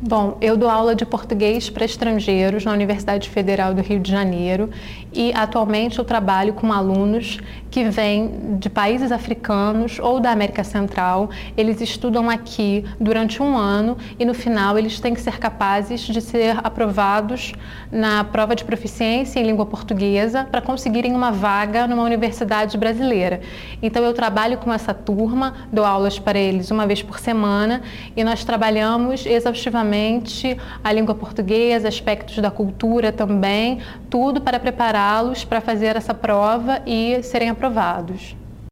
Bom, eu dou aula de português para estrangeiros na Universidade Federal do Rio de Janeiro e atualmente eu trabalho com alunos que vêm de países africanos ou da América Central. Eles estudam aqui durante um ano e no final eles têm que ser capazes de ser aprovados na prova de proficiência em língua portuguesa para conseguirem uma vaga numa universidade brasileira. Então eu trabalho com essa turma, dou aulas para eles uma vez por semana e nós trabalhamos exaustivamente a língua portuguesa, aspectos da cultura também, tudo para prepará-los para fazer essa prova e serem aprovados.